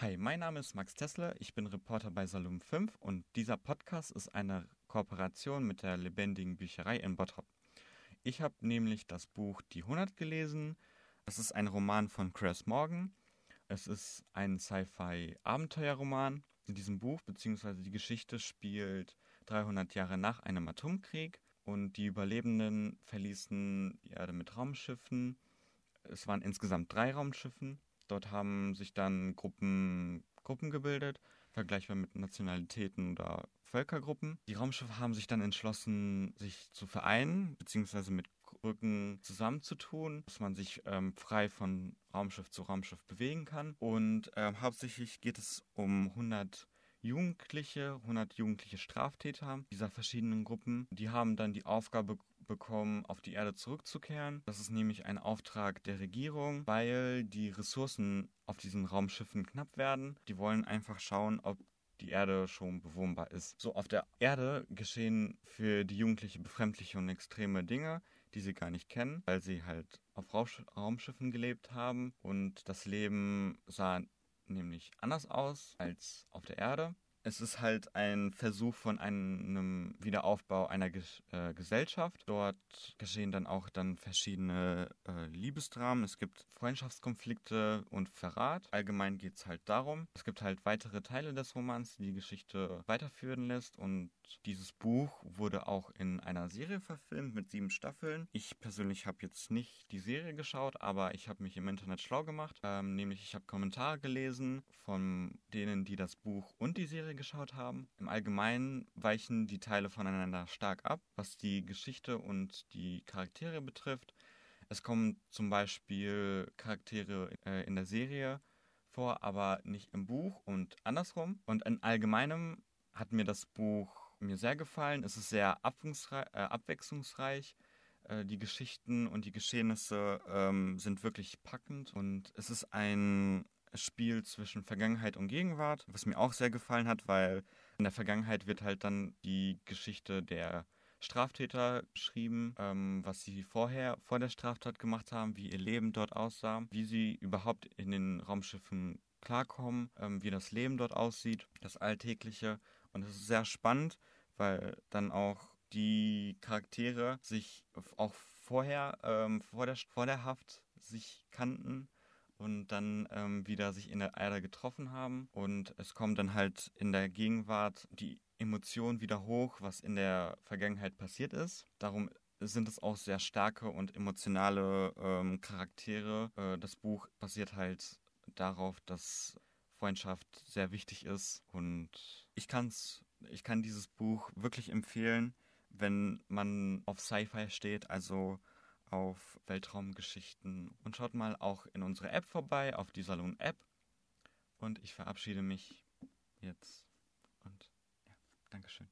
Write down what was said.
Hi, mein Name ist Max Tessler, ich bin Reporter bei Salum 5 und dieser Podcast ist eine Kooperation mit der Lebendigen Bücherei in Bottrop. Ich habe nämlich das Buch Die 100 gelesen. Es ist ein Roman von Chris Morgan. Es ist ein Sci-Fi-Abenteuerroman. In diesem Buch, beziehungsweise die Geschichte spielt 300 Jahre nach einem Atomkrieg und die Überlebenden verließen die Erde mit Raumschiffen. Es waren insgesamt drei Raumschiffen Dort haben sich dann Gruppen, Gruppen gebildet, vergleichbar mit Nationalitäten oder Völkergruppen. Die Raumschiffe haben sich dann entschlossen, sich zu vereinen, beziehungsweise mit Rücken zusammenzutun, dass man sich ähm, frei von Raumschiff zu Raumschiff bewegen kann. Und ähm, hauptsächlich geht es um 100 Jugendliche, 100 jugendliche Straftäter dieser verschiedenen Gruppen. Die haben dann die Aufgabe bekommen, auf die Erde zurückzukehren. Das ist nämlich ein Auftrag der Regierung, weil die Ressourcen auf diesen Raumschiffen knapp werden. Die wollen einfach schauen, ob die Erde schon bewohnbar ist. So, auf der Erde geschehen für die Jugendliche befremdliche und extreme Dinge, die sie gar nicht kennen, weil sie halt auf Raumschiffen gelebt haben und das Leben sah nämlich anders aus als auf der Erde. Es ist halt ein Versuch von einem Wiederaufbau einer Ges äh, Gesellschaft. Dort geschehen dann auch dann verschiedene äh, Liebesdramen. Es gibt Freundschaftskonflikte und Verrat. Allgemein geht es halt darum. Es gibt halt weitere Teile des Romans, die die Geschichte weiterführen lässt. Und dieses Buch wurde auch in einer Serie verfilmt mit sieben Staffeln. Ich persönlich habe jetzt nicht die Serie geschaut, aber ich habe mich im Internet schlau gemacht. Ähm, nämlich ich habe Kommentare gelesen von denen, die das Buch und die Serie geschaut haben. Im Allgemeinen weichen die Teile voneinander stark ab, was die Geschichte und die Charaktere betrifft. Es kommen zum Beispiel Charaktere äh, in der Serie vor, aber nicht im Buch und andersrum. Und in allgemeinem hat mir das Buch mir sehr gefallen. Es ist sehr äh, abwechslungsreich. Äh, die Geschichten und die Geschehnisse ähm, sind wirklich packend und es ist ein Spiel zwischen Vergangenheit und Gegenwart, was mir auch sehr gefallen hat, weil in der Vergangenheit wird halt dann die Geschichte der Straftäter beschrieben, ähm, was sie vorher, vor der Straftat gemacht haben, wie ihr Leben dort aussah, wie sie überhaupt in den Raumschiffen klarkommen, ähm, wie das Leben dort aussieht, das Alltägliche. Und es ist sehr spannend, weil dann auch die Charaktere sich auch vorher, ähm, vor, der, vor der Haft sich kannten und dann ähm, wieder sich in der Erde getroffen haben. Und es kommt dann halt in der Gegenwart die Emotion wieder hoch, was in der Vergangenheit passiert ist. Darum sind es auch sehr starke und emotionale ähm, Charaktere. Äh, das Buch basiert halt darauf, dass Freundschaft sehr wichtig ist und ich kann's, ich kann dieses Buch wirklich empfehlen, wenn man auf Sci-Fi steht, also auf Weltraumgeschichten und schaut mal auch in unsere App vorbei, auf die Salon-App. Und ich verabschiede mich jetzt und ja, Dankeschön.